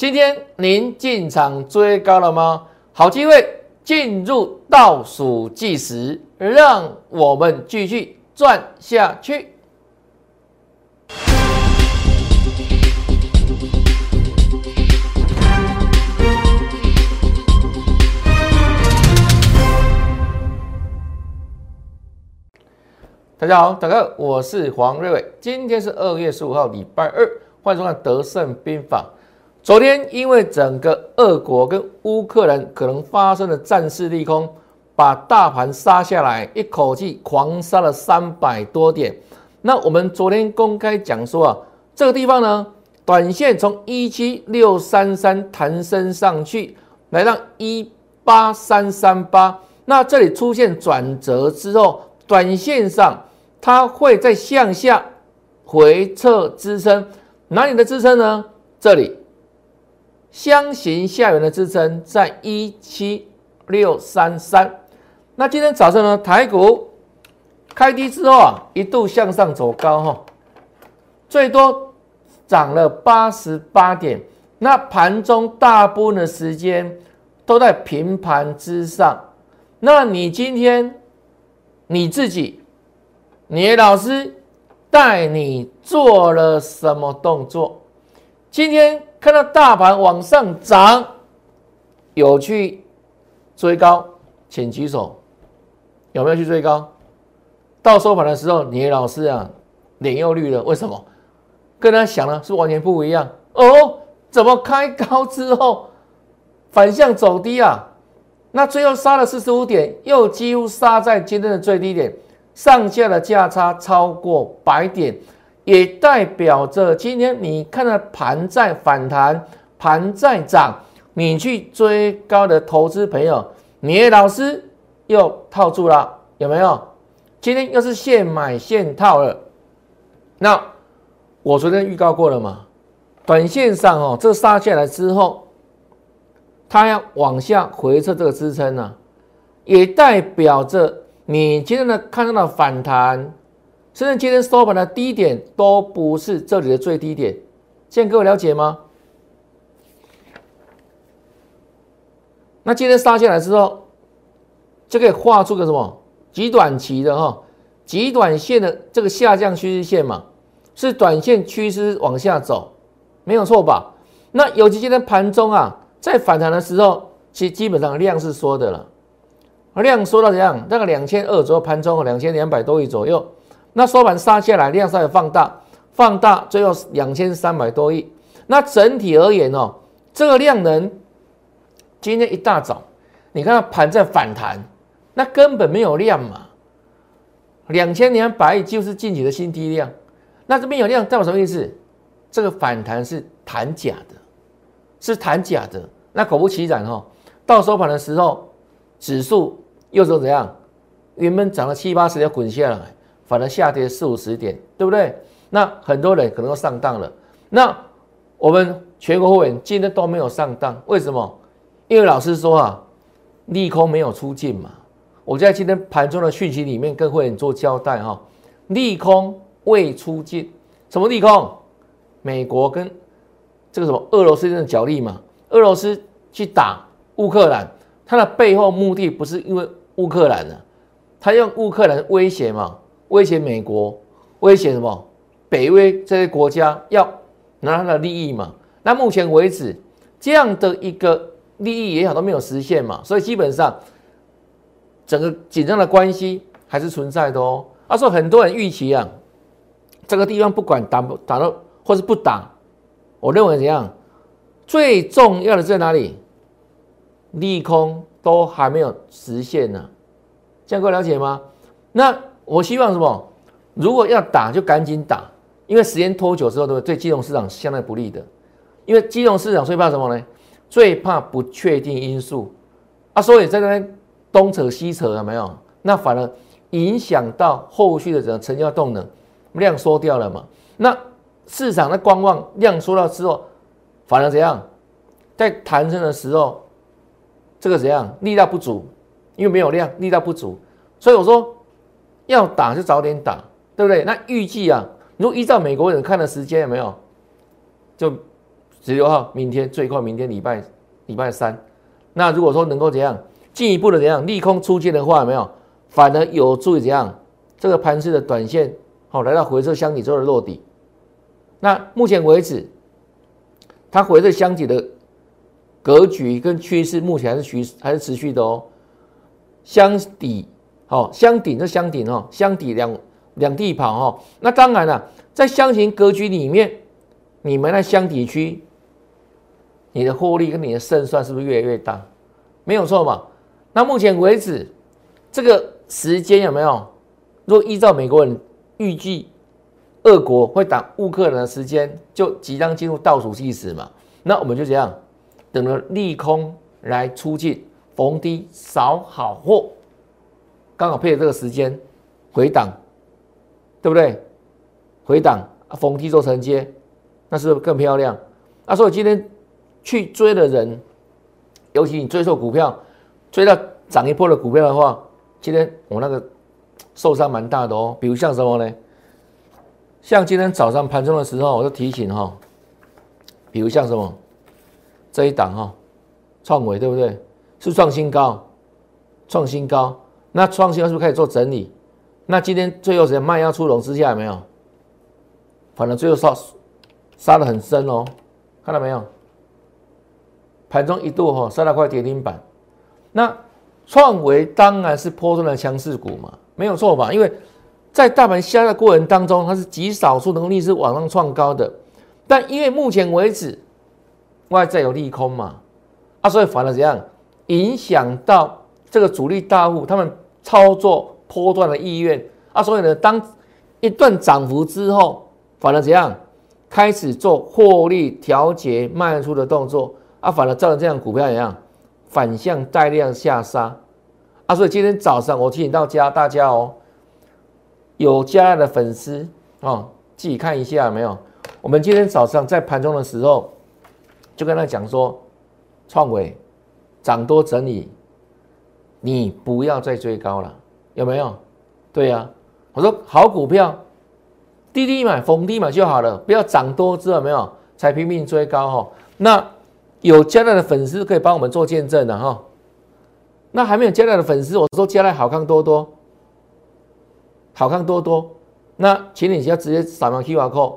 今天您进场追高了吗？好机会进入倒数计时，让我们继续赚下去。大家好，大哥，我是黄瑞伟。今天是二月十五号，礼拜二，欢迎收看《德胜兵法》。昨天因为整个俄国跟乌克兰可能发生的战事利空，把大盘杀下来，一口气狂杀了三百多点。那我们昨天公开讲说啊，这个地方呢，短线从一七六三三弹升上去，来到一八三三八。那这里出现转折之后，短线上。它会再向下回撤支撑，哪里的支撑呢？这里箱形下缘的支撑在一七六三三。那今天早上呢，台股开低之后啊，一度向上走高哈，最多涨了八十八点。那盘中大部分的时间都在平盘之上。那你今天你自己？你老师带你做了什么动作？今天看到大盘往上涨，有去追高，请举手。有没有去追高？到收盘的时候，你老师啊，脸又绿了。为什么？跟他想的是完全不一样哦。怎么开高之后反向走低啊？那最后杀了四十五点，又几乎杀在今天的最低点。上下的价差超过百点，也代表着今天你看到盘在反弹，盘在涨，你去追高的投资朋友，你的老师又套住了，有没有？今天又是现买现套了。那我昨天预告过了嘛？短线上哦，这杀下来之后，它要往下回撤这个支撑呢，也代表着。你今天的看到的反弹，甚至今天收盘的低点都不是这里的最低点，现在各位了解吗？那今天杀下来之后，就可以画出个什么极短期的哈，极短线的这个下降趋势线嘛，是短线趋势往下走，没有错吧？那尤其今天盘中啊，在反弹的时候，其基本上量是缩的了。量缩到怎样？大概两千二左右，盘中两千两百多亿左右。那收盘杀下来，量稍微放大，放大最后两千三百多亿。那整体而言哦，这个量能今天一大早，你看到盘在反弹，那根本没有量嘛。两千两百亿就是近期的新低量。那这边有量代表什么意思？这个反弹是弹假的，是弹假的。那果不其然哈，到收盘的时候。指数又说怎样？原本涨了七八十要滚下来，反而下跌四五十点，对不对？那很多人可能都上当了。那我们全国会员今天都没有上当，为什么？因为老师说啊，利空没有出尽嘛。我在今天盘中的讯息里面跟会员做交代哈，利空未出尽。什么利空？美国跟这个什么俄罗斯的角力嘛？俄罗斯去打乌克兰。他的背后目的不是因为乌克兰的，他用乌克兰威胁嘛，威胁美国，威胁什么？北威这些国家要拿他的利益嘛？那目前为止，这样的一个利益也好都没有实现嘛，所以基本上整个紧张的关系还是存在的哦。他说很多人预期啊，这个地方不管打不打到或是不打，我认为怎样？最重要的在哪里？利空都还没有实现呢，这样各位了解吗？那我希望什么？如果要打就赶紧打，因为时间拖久之后，对对金融市场相当不利的。因为金融市场最怕什么呢？最怕不确定因素啊，所以在那边东扯西扯有没有？那反而影响到后续的整个成交动能，量缩掉了嘛？那市场的观望量缩了之后，反而怎样？在弹升的时候。这个怎样？力道不足，因为没有量，力道不足，所以我说要打就早点打，对不对？那预计啊，如果依照美国人看的时间有没有？就十六号明天最快明天礼拜礼拜三。那如果说能够怎样进一步的怎样利空出尽的话，有没有反而有助于怎样这个盘势的短线好来到回撤箱体之后的落底。那目前为止，它回撤箱体的格局跟趋势目前还是趋还是持续的哦。箱底哦，箱顶就箱顶哦，箱底两两地跑哈。那当然了，在箱型格局里面，你们在箱底区。你的获利跟你的胜算是不是越来越大？没有错嘛？那目前为止，这个时间有没有？如果依照美国人预计，俄国会打乌克兰的时间，就即将进入倒数计时嘛？那我们就这样，等着利空来出尽，逢低扫好货，刚好配合这个时间回档，对不对？回档逢低做承接，那是不是更漂亮？啊，所以今天。去追的人，尤其你追错股票，追到涨一波的股票的话，今天我那个受伤蛮大的哦。比如像什么呢？像今天早上盘中的时候，我就提醒哈，比如像什么这一档哈，创伟对不对？是创新高，创新高。那创新高是不是开始做整理？那今天最后时间卖压出笼之下有没有？反正最后杀杀的很深哦，看到没有？盘中一度哈杀了块跌停板，那创维当然是波段的强势股嘛，没有错吧？因为在大盘下的过程当中，它是极少数能力是往上创高的，但因为目前为止外在有利空嘛，啊，所以反而怎样影响到这个主力大户他们操作波段的意愿啊，所以呢，当一段涨幅之后，反而怎样开始做获利调节卖出的动作。啊，反而造成这样股票怎样反向带量下杀啊，所以今天早上我提醒到家大家哦，有加的粉丝哦，自己看一下有没有？我们今天早上在盘中的时候就跟他讲说，创伟涨多整理，你不要再追高了，有没有？对呀，我说好股票低低买逢低买就好了，不要涨多知道没有才拼命追高哈，那。有加奈的粉丝可以帮我们做见证的哈，那还没有加奈的粉丝，我说加奈好看多多，好看多多。那请你要直接扫描 QR code，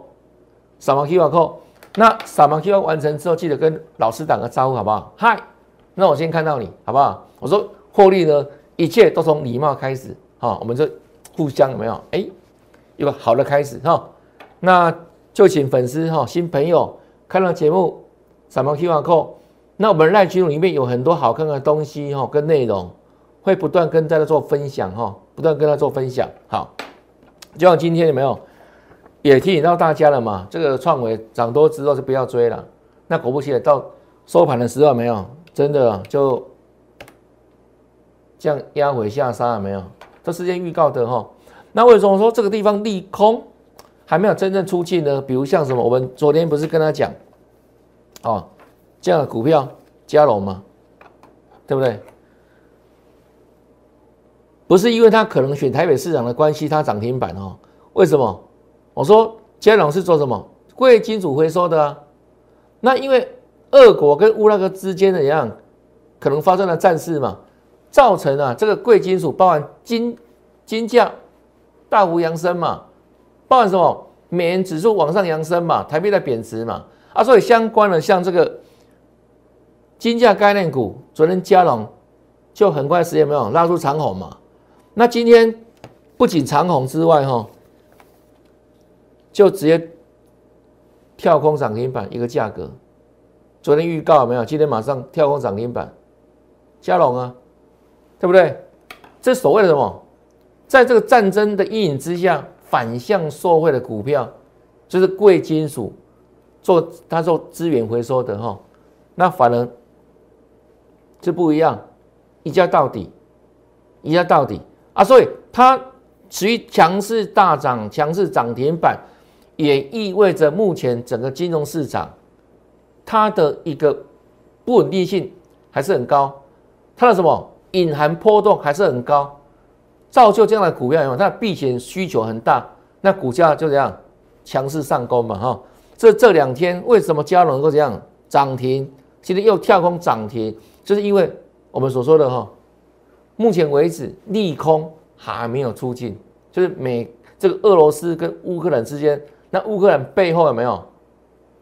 扫描 QR code。那扫描 QR 完成之后，记得跟老师打个招呼好不好？嗨，那我先看到你好不好？我说获利呢，一切都从礼貌开始哈，我们就互相有没有？哎，有个好的开始哈。那就请粉丝哈，新朋友看到节目。扫描 QR code，那我们赖群里面有很多好看的东西哈，跟内容会不断跟大家做分享哈，不断跟他做分享。好，就像今天有没有也提醒到大家了嘛？这个创维涨多之后就不要追了。那果不其然，到收盘的时候没有，真的就这样压回下杀了没有？这时间预告的哈。那为什么说这个地方利空还没有真正出尽呢？比如像什么，我们昨天不是跟他讲？哦，这样的股票加龙吗？对不对？不是因为它可能选台北市场的关系，它涨停板哦。为什么？我说加龙是做什么？贵金属回收的啊。那因为俄国跟乌拉克之间的一样，可能发生了战事嘛，造成啊这个贵金属包含金金价大幅扬升嘛，包含什么？美元指数往上扬升嘛，台币在贬值嘛。啊，所以相关的像这个金价概念股，昨天加龙就很快时间没有拉出长虹嘛。那今天不仅长虹之外，哈，就直接跳空涨停板一个价格。昨天预告有没有？今天马上跳空涨停板，加龙啊，对不对？这所谓的什么？在这个战争的阴影之下，反向受惠的股票，就是贵金属。做它做资源回收的哈，那反而是不一样，一家到底，一家到底啊！所以它持续强势大涨，强势涨停板，也意味着目前整个金融市场它的一个不稳定性还是很高，它的什么隐含波动还是很高，造就这样的股票，它的避险需求很大，那股价就这样强势上攻嘛哈。这这两天为什么加能够这样涨停？今天又跳空涨停，就是因为我们所说的哈，目前为止利空还没有出尽，就是美这个俄罗斯跟乌克兰之间，那乌克兰背后有没有？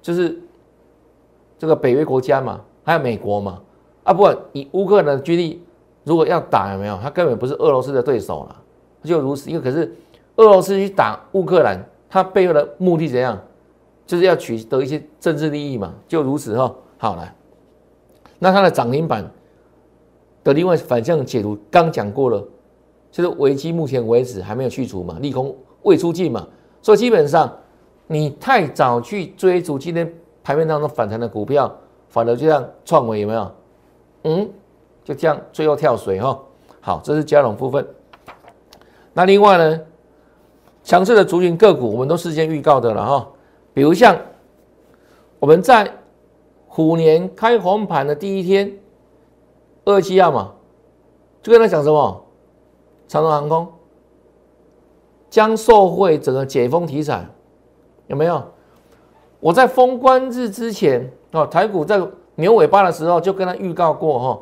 就是这个北约国家嘛，还有美国嘛？啊，不，以乌克兰的军力，如果要打有没有？他根本不是俄罗斯的对手了，就如此。因为可是俄罗斯去打乌克兰，他背后的目的怎样？就是要取得一些政治利益嘛，就如此哈。好了。那它的涨停板的另外反向解读，刚讲过了，就是危机目前为止还没有去除嘛，利空未出尽嘛，所以基本上你太早去追逐今天盘面当中反弹的股票，反而就像创维有没有？嗯，就这样最后跳水哈。好，这是加融部分。那另外呢，强势的族群个股，我们都事先预告的了哈，比如像我们在。虎年开红盘的第一天，二七号嘛，就跟他讲什么？长荣航空将受惠整个解封题材，有没有？我在封关日之前啊，台股在牛尾巴的时候就跟他预告过哈，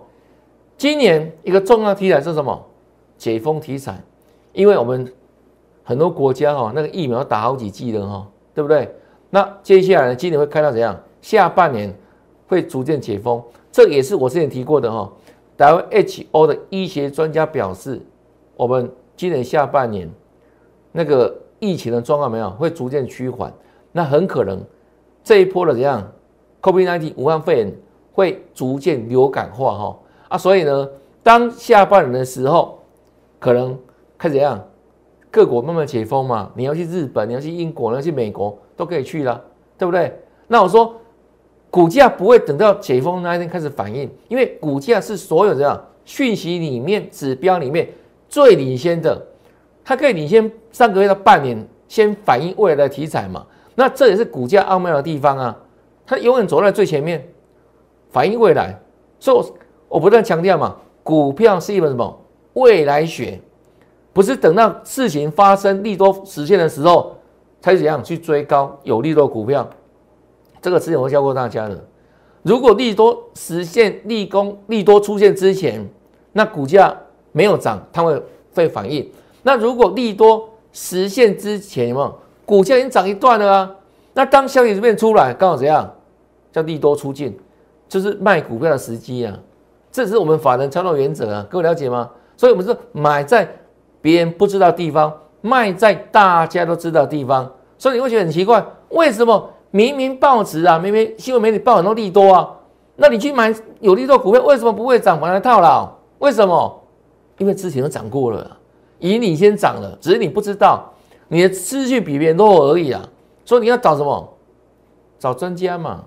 今年一个重要题材是什么？解封题材，因为我们很多国家哈，那个疫苗打好几剂了哈，对不对？那接下来呢，今年会看到怎样？下半年。会逐渐解封，这也是我之前提过的哈。WHO 的医学专家表示，我们今年下半年那个疫情的状况没有会逐渐趋缓，那很可能这一波的怎样，COVID-19 武汉肺炎会逐渐流感化哈啊，所以呢，当下半年的时候，可能开始怎样，各国慢慢解封嘛，你要去日本，你要去英国，你要去美国都可以去了，对不对？那我说。股价不会等到解封那一天开始反应，因为股价是所有这样讯息里面指标里面最领先的，它可以领先上个月到半年，先反映未来的题材嘛。那这也是股价奥妙的地方啊，它永远走在最前面，反映未来。所以，我不断强调嘛，股票是一本什么未来学，不是等到事情发生利多实现的时候才怎样去追高有利多股票。这个之前我教过大家的，如果利多实现利空利多出现之前，那股价没有涨，它会会反应。那如果利多实现之前，嘛股价已经涨一段了啊？那当消息面出来，刚好怎样叫利多出尽，就是卖股票的时机啊。这是我们法人操作原则啊，各位了解吗？所以我们是买在别人不知道地方，卖在大家都知道地方。所以你会觉得很奇怪，为什么？明明报纸啊，明明新闻媒体报很多利多啊，那你去买有利多股票，为什么不会涨，反而套牢？为什么？因为之前都涨过了，以你先涨了，只是你不知道，你的资讯比别人多而已啊。所以你要找什么？找专家嘛，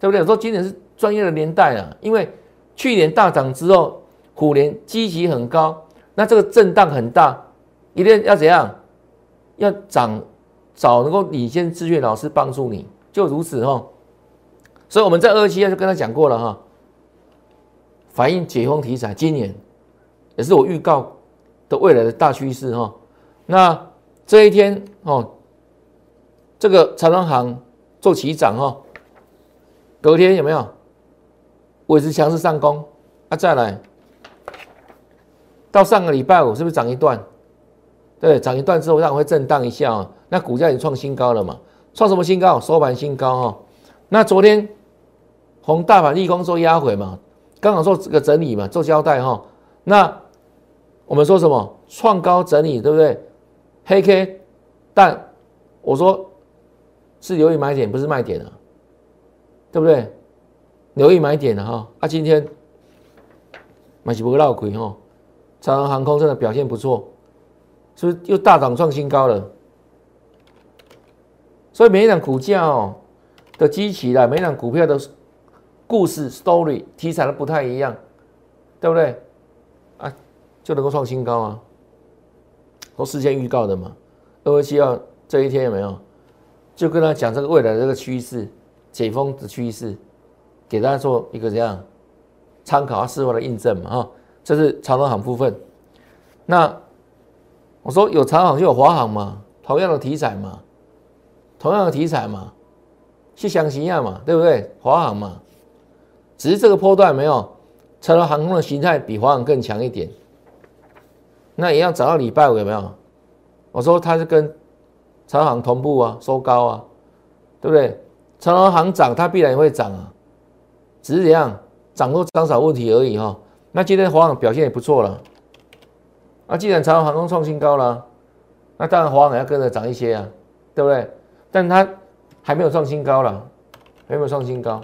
对不对？说今年是专业的年代啊，因为去年大涨之后，虎年基期很高，那这个震荡很大，一定要怎样？要涨，找能够领先资讯老师帮助你。就如此哈，所以我们在二期就跟他讲过了哈，反映解封题材，今年也是我预告的未来的大趋势哈。那这一天哦，这个长隆行做起涨哈，隔天有没有维持强势上攻？啊，再来到上个礼拜五是不是涨一段？对，涨一段之后，让会震荡一下啊，那股价已经创新高了嘛。创什么新高？收盘新高哈。那昨天红大盘利空做压回嘛，刚好做这个整理嘛，做交代哈。那我们说什么？创高整理对不对？黑 K，但我说是留意买点，不是卖点啊，对不对？留意买点的哈。啊，今天买起不绕亏哈。长航航空真的表现不错，是不是又大涨创新高了？所以每一档股价哦的基期啦，每一档股票的故事 story 题材都不太一样，对不对？啊，就能够创新高啊，都事先预告的嘛。二二七二这一天有没有？就跟他讲这个未来这个趋势，解封的趋势，给大家做一个这样参考啊，事后的印证嘛哈。这是长航航部分。那我说有长航就有华航嘛，同样的题材嘛。同样的题材嘛，去想一样嘛，对不对？华航嘛，只是这个波段没有，长荣航空的形态比华航更强一点。那一样涨到礼拜五有没有？我说它是跟长航同步啊，收高啊，对不对？长荣航涨，它必然会涨啊，只是怎样涨多涨少问题而已哈。那今天华航表现也不错了，那既然长荣航空创新高了，那当然华航也要跟着涨一些啊，对不对？但它还没有创新高了，还没有创新高。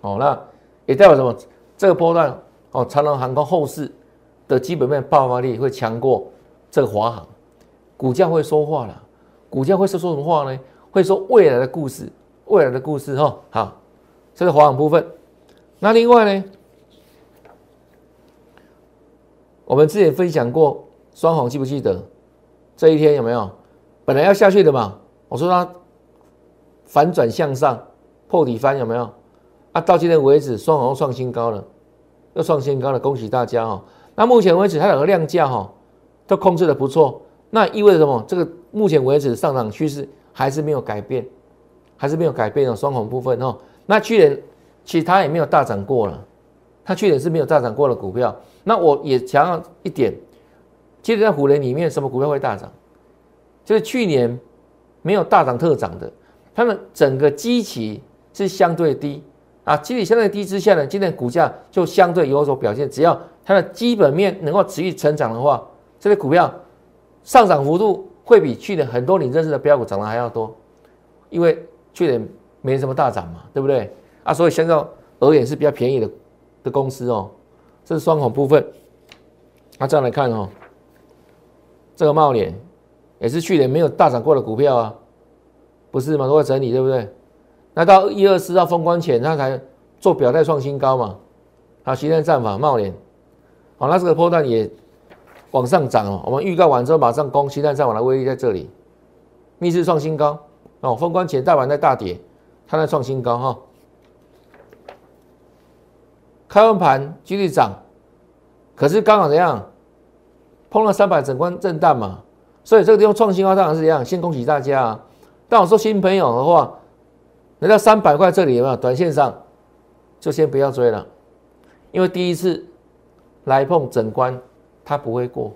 哦，那也代表什么？这个波段哦，长荣航空后市的基本面爆发力会强过这个华航，股价会说话了。股价会说说什么话呢？会说未来的故事，未来的故事哈。好，这是华航部分。那另外呢，我们之前分享过双红，记不记得？这一天有没有？本来要下去的嘛，我说它。反转向上，破底翻有没有？啊，到今天为止，双红创新高了，又创新高了，恭喜大家哦！那目前为止，它两个量价哈都控制的不错，那意味着什么？这个目前为止上涨趋势还是没有改变，还是没有改变的双红部分哦。那去年其实它也没有大涨过了，它去年是没有大涨过的股票。那我也强调一点，其实在虎年里面，什么股票会大涨？就是去年没有大涨特涨的。它们整个基期是相对低啊，基期相对低之下呢，今天股价就相对有所表现。只要它的基本面能够持续成长的话，这些股票上涨幅度会比去年很多你认识的标股涨得还要多，因为去年没什么大涨嘛，对不对？啊，所以相较而言是比较便宜的的公司哦。这是双孔部分，那这样来看哦，这个茂联也是去年没有大涨过的股票啊。不是嘛？都在整理，对不对？那到一二四号封关前，它才做表态创新高嘛。好，实战战法茂联，好，那这个波段也往上涨哦。我们预告完之后，马上攻实战战法的威力在这里，逆势创新高哦。封关前大盘在大跌，它在创新高哈。开完盘继续涨，可是刚好怎样？碰了三百整关震荡嘛，所以这个地方创新高当然是一样。先恭喜大家啊！但我说新朋友的话，来到三百块这里有没有？短线上就先不要追了，因为第一次来碰整关，它不会过，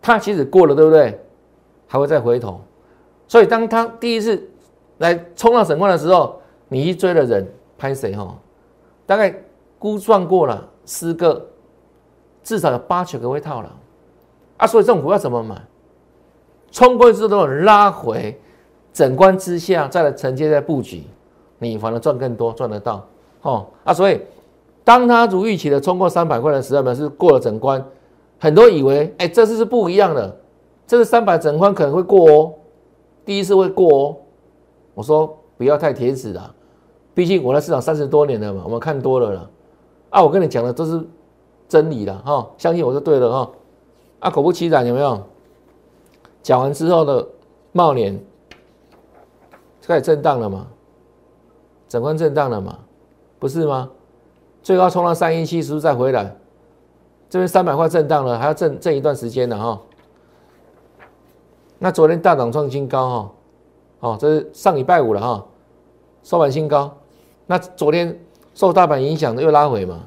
它其实过了，对不对？还会再回头，所以当它第一次来冲到整关的时候，你一追的人拍谁哈？大概估算过了十个，至少有八九个会套了啊！所以这种股票怎么买？冲过去之后拉回。整关之下，再来承接再布局，你反而赚更多，赚得到，哦啊！所以，当他如预期的冲过三百块的时候呢，是过了整关，很多以为，哎，这次是不一样的，这次三百整关可能会过哦，第一次会过哦。我说不要太铁子了，毕竟我在市场三十多年了嘛，我们看多了了，啊，我跟你讲的都是真理了哈，相信我就对了哈，啊，果不其然，有没有？讲完之后的茂年。开始震荡了嘛？整关震荡了嘛？不是吗？最高冲到三一七，是不是再回来？这边三百块震荡了，还要震震一段时间的哈。那昨天大涨创新高哈，哦这是上礼拜五了哈，收盘新高。那昨天受大盘影响的又拉回嘛？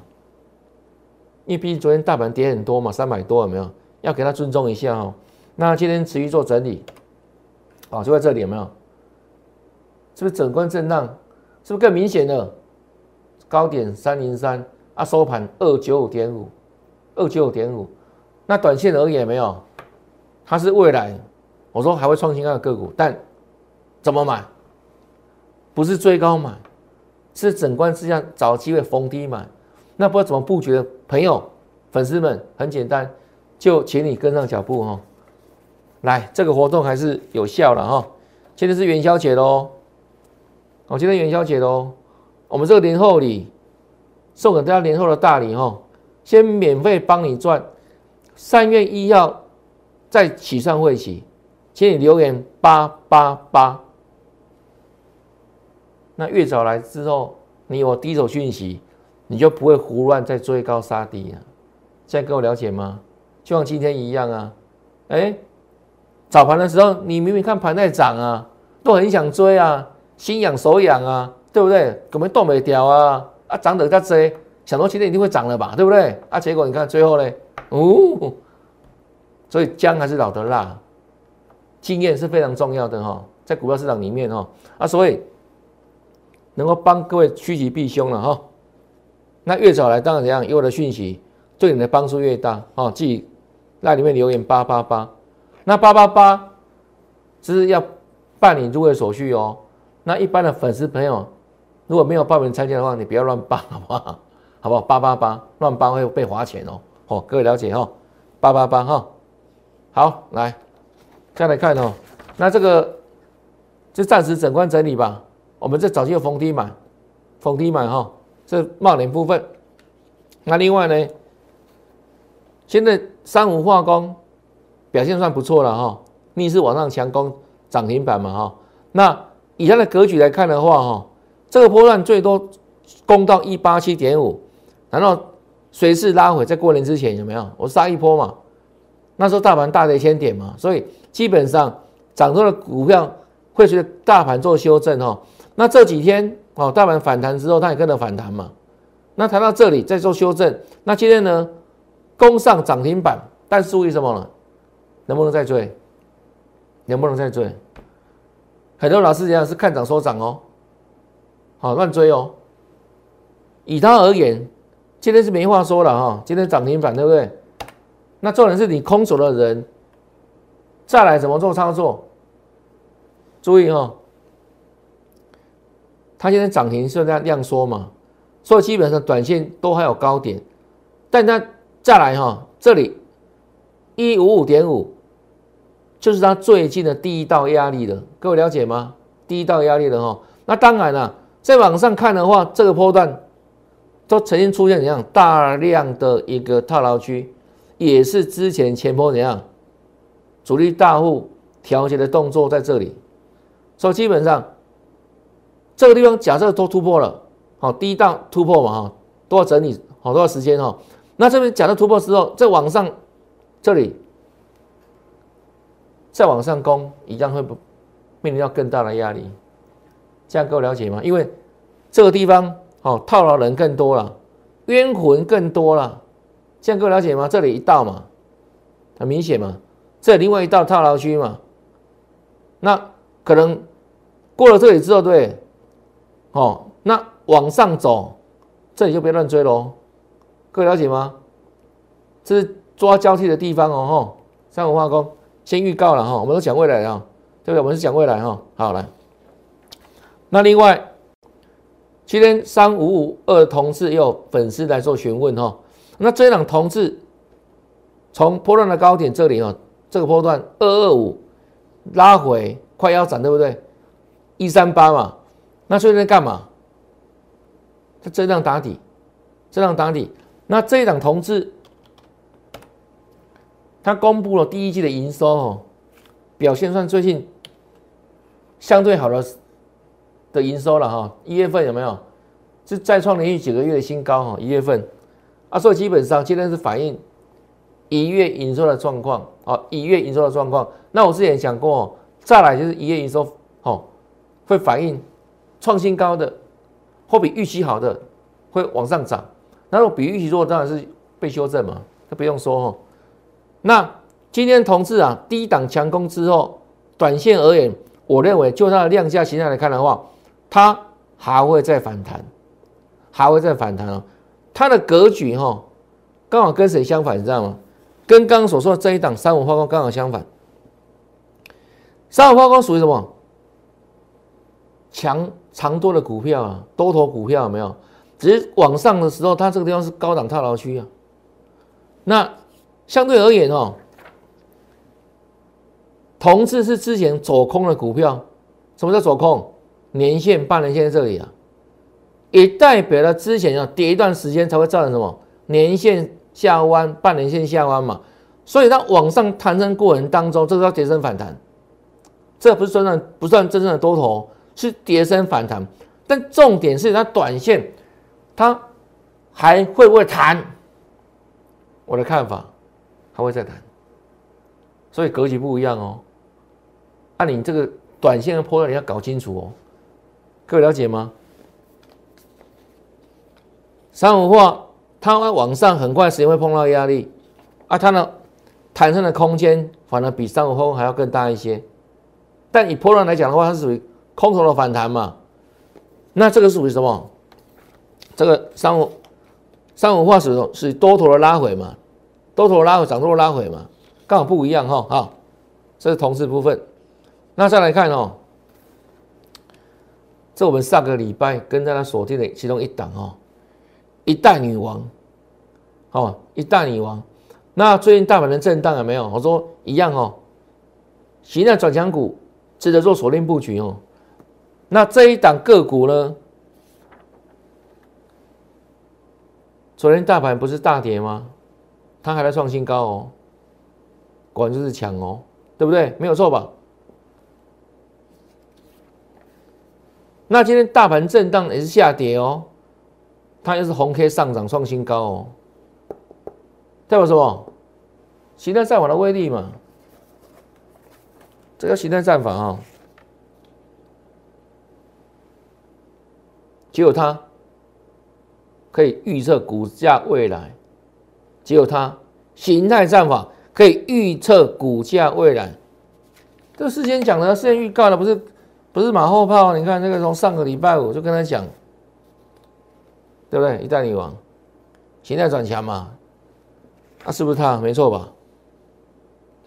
因为毕竟昨天大盘跌很多嘛，三百多有没有？要给他尊重一下哦。那今天持续做整理，哦，就在这里有没有？是不是整关震荡？是不是更明显了高点三零三啊？收盘二九五点五，二九五点五。那短线而言没有，它是未来，我说还会创新高的个股，但怎么买？不是追高买，是整关之下找机会逢低买。那不知道怎么布局的朋友、粉丝们，很简单，就请你跟上脚步哈。来，这个活动还是有效的哈。今天是元宵节喽。我今天元宵节喽，我们这个年后礼送给大家年后的大礼哈，先免费帮你赚。三月一号在起算会起，请你留言八八八。那越早来之后，你有第一手讯息，你就不会胡乱再追高杀低啊。现在跟我了解吗？就像今天一样啊。哎，早盘的时候，你明明看盘在涨啊，都很想追啊。心痒手痒啊，对不对？根本动没掉啊，啊涨得较多，想说今天一定会涨了吧，对不对？啊，结果你看最后呢，哦，所以姜还是老的辣，经验是非常重要的哈，在股票市场里面哈，啊，所以能够帮各位趋吉避凶了哈。那越早来当然怎样，有我的讯息对你的帮助越大哦。自己那里面留言八八八，那八八八只是要办理入会手续哦。那一般的粉丝朋友如果没有报名参加的话，你不要乱报 好不好？好不好？八八八乱报会被罚钱哦。哦，各位了解哈，八八八哈。好，来再来看哦。那这个就暂时整关整理吧。我们这早就有逢低买，逢低买哈。这冒点部分，那另外呢，现在三五化工表现算不错了哈，逆势往上强攻涨停板嘛哈。那以它的格局来看的话哈，这个波段最多攻到一八七点五，然后随势拉回，在过年之前有没有？我杀一波嘛，那时候大盘大跌千点嘛，所以基本上涨多的股票会随着大盘做修正哈。那这几天。哦，大盘反弹之后，它也跟着反弹嘛。那谈到这里再做修正，那今天呢，攻上涨停板，但注意什么呢？能不能再追？能不能再追？很多老师讲是看涨说涨哦，好乱追哦。以他而言，今天是没话说了哈，今天涨停板对不对？那重点是你空手的人，再来怎么做操作？注意哈。它现在涨停是在量缩嘛，所以基本上短线都还有高点，但它再来哈，这里一五五点五就是它最近的第一道压力了，各位了解吗？第一道压力了哈，那当然了，在网上看的话，这个波段都曾经出现怎样？大量的一个套牢区，也是之前前波怎样？主力大户调节的动作在这里，所以基本上。这个地方假设都突破了，好，第一档突破嘛，哈，都要整理好多少时间哈。那这边假设突破之后，再往上，这里再往上攻，一样会面临到更大的压力。这样够了解吗？因为这个地方哦，套牢人更多了，冤魂更多了。这样够了解吗？这里一道嘛，很明显嘛，这另外一道套牢区嘛。那可能过了这里之后，对。哦，那往上走，这里就别乱追喽。各位了解吗？这是抓交替的地方哦。哈，三五化工先预告了哈，我们都讲未来啊，对不对？我们是讲未来哈。好来，那另外，今天三五五二同志也有粉丝来做询问哈。那这两同志从波段的高点这里哦，这个波段二二五拉回快腰斩，对不对？一三八嘛。那所以在干嘛？它这样打底，这样打底。那这一档同志，他公布了第一季的营收哦，表现算最近相对好的的营收了哈。一月份有没有？是再创连续几个月的新高哈。一月份啊，所以基本上今天是反映一月营收的状况啊，一月营收的状况。那我之前讲过，再来就是一月营收哦，会反映。创新高的或比预期好的会往上涨，那如果比预期弱，当然是被修正嘛，这不用说哈。那今天同志啊，低档强攻之后，短线而言，我认为就它的量价形态来看的话，它还会再反弹，还会再反弹哦。它的格局哈，刚好跟谁相反，你知道吗？跟刚刚所说的这一档三五化工刚好相反。三五化工属于什么？强。长多的股票啊，多头股票有没有？只是往上的时候，它这个地方是高档套牢区啊。那相对而言哦，同志是之前走空的股票。什么叫走空？年线、半年线在这里啊，也代表了之前要跌一段时间才会造成什么？年线下弯、半年线下弯嘛。所以它往上弹升过程当中，这个叫跌升反弹，这不是真正不算真正的多头。是跌升反弹，但重点是它短线，它还会不会弹？我的看法还会再弹，所以格局不一样哦。那你这个短线的波段你要搞清楚哦。各位了解吗？三五化它往上很快时间会碰到压力啊，它的弹升的空间反而比三五峰还要更大一些。但以波浪来讲的话，它是属于空头的反弹嘛？那这个属于什么？这个三五三五化石是多头的拉回嘛？多头拉回，涨多的拉回嘛？刚好不一样哈。好，这是同时部分。那再来看哦，这我们上个礼拜跟大家锁定的其中一档哦，一代女王，哦，一代女王。那最近大盘的震荡有没有？我说一样哦，形态转强股值得做锁定布局哦。那这一档个股呢？昨天大盘不是大跌吗？它还在创新高哦，果然就是强哦，对不对？没有错吧？那今天大盘震荡也是下跌哦，它又是红 K 上涨创新高哦，代表什么？形态战法的威力嘛，这个形态战法啊，只有它可以预测股价未来，只有它形态战法可以预测股价未来。这事先讲的，事先预告的，不是？不是马后炮，你看那个从上个礼拜五就跟他讲，对不对？一代女王，形态转强嘛，啊，是不是他？没错吧？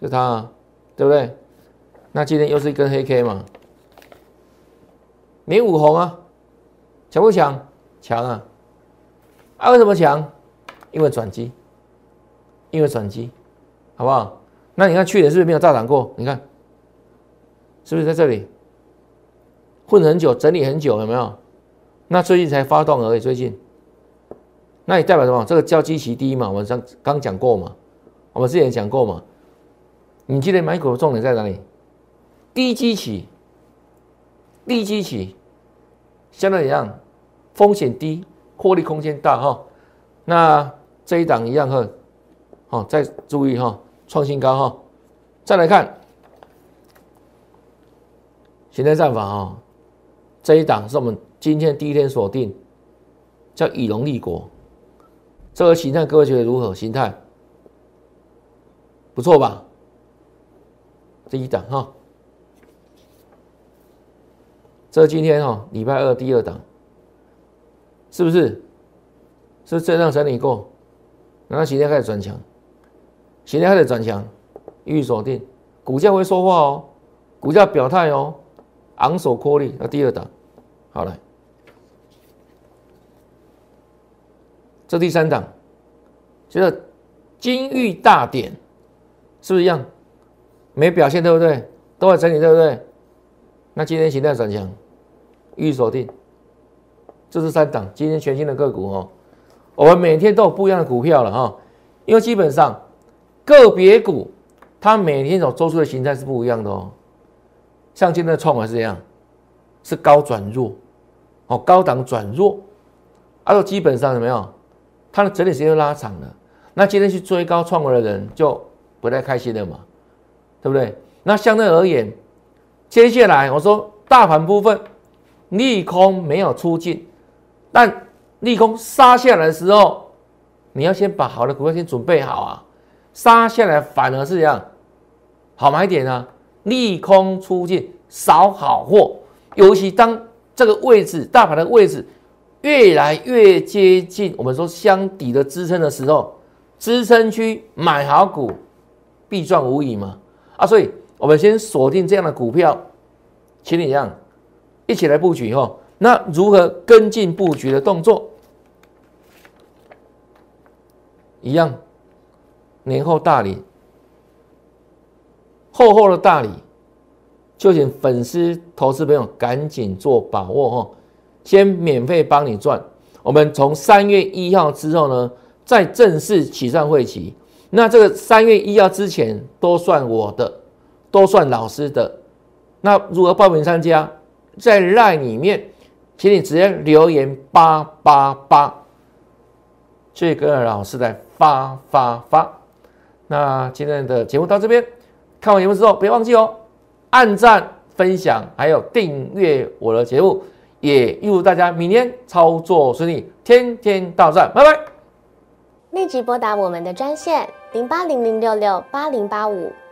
就他，对不对？那今天又是一根黑 K 嘛，连五红啊，强不强？强啊！啊，为什么强？因为转机，因为转机，好不好？那你看去年是不是没有大涨过？你看，是不是在这里？混很久，整理很久，有没有？那最近才发动而已。最近，那也代表什么？这个叫基期低嘛？我们刚刚讲过嘛？我们之前讲过嘛？你记得买股的重点在哪里？低基期，低基期，相对一样，风险低，获利空间大哈。那这一档一样哈，好，再注意哈，创新高哈。再来看，现在战法哈。这一档是我们今天第一天锁定，叫以龙立国，这个形态各位觉得如何？形态不错吧？这一档哈，这今天哈礼拜二第二档，是不是？是震荡整理过，然后形态开始转强，形态开始转强，预锁定，股价会说话哦，股价表态哦。昂首阔力，那第二档，好了，这第三档，就是金玉大典，是不是一样？没表现对不对？都在整理对不对？那今天形态转强，预锁定，这是三档，今天全新的个股哦。我们每天都有不一样的股票了哈，因为基本上个别股它每天所做出的形态是不一样的哦。像今天的创维是这样，是高转弱，哦，高档转弱，而且基本上怎么样？它的整理时间拉长了，那今天去追高创维的人就不太开心了嘛，对不对？那相对而言，接下来我说大盘部分利空没有出尽，但利空杀下来的时候，你要先把好的股票先准备好啊，杀下来反而是这样好买点啊。利空出尽，少好货。尤其当这个位置大盘的位置越来越接近我们说箱底的支撑的时候，支撑区买好股必赚无疑嘛。啊，所以我们先锁定这样的股票，请你这样一起来布局哈。那如何跟进布局的动作？一样，年后大礼。厚厚的大礼，就请粉丝投资朋友赶紧做把握哈，先免费帮你赚。我们从三月一号之后呢，再正式起算会期。那这个三月一号之前都算我的，都算老师的。那如何报名参加？在赖里面，请你直接留言八八八，就跟着老师来发发发。那今天的节目到这边。看完节目之后，别忘记哦，按赞、分享，还有订阅我的节目。也预祝大家明天操作顺利，天天到站，拜拜。立即拨打我们的专线零八零零六六八零八五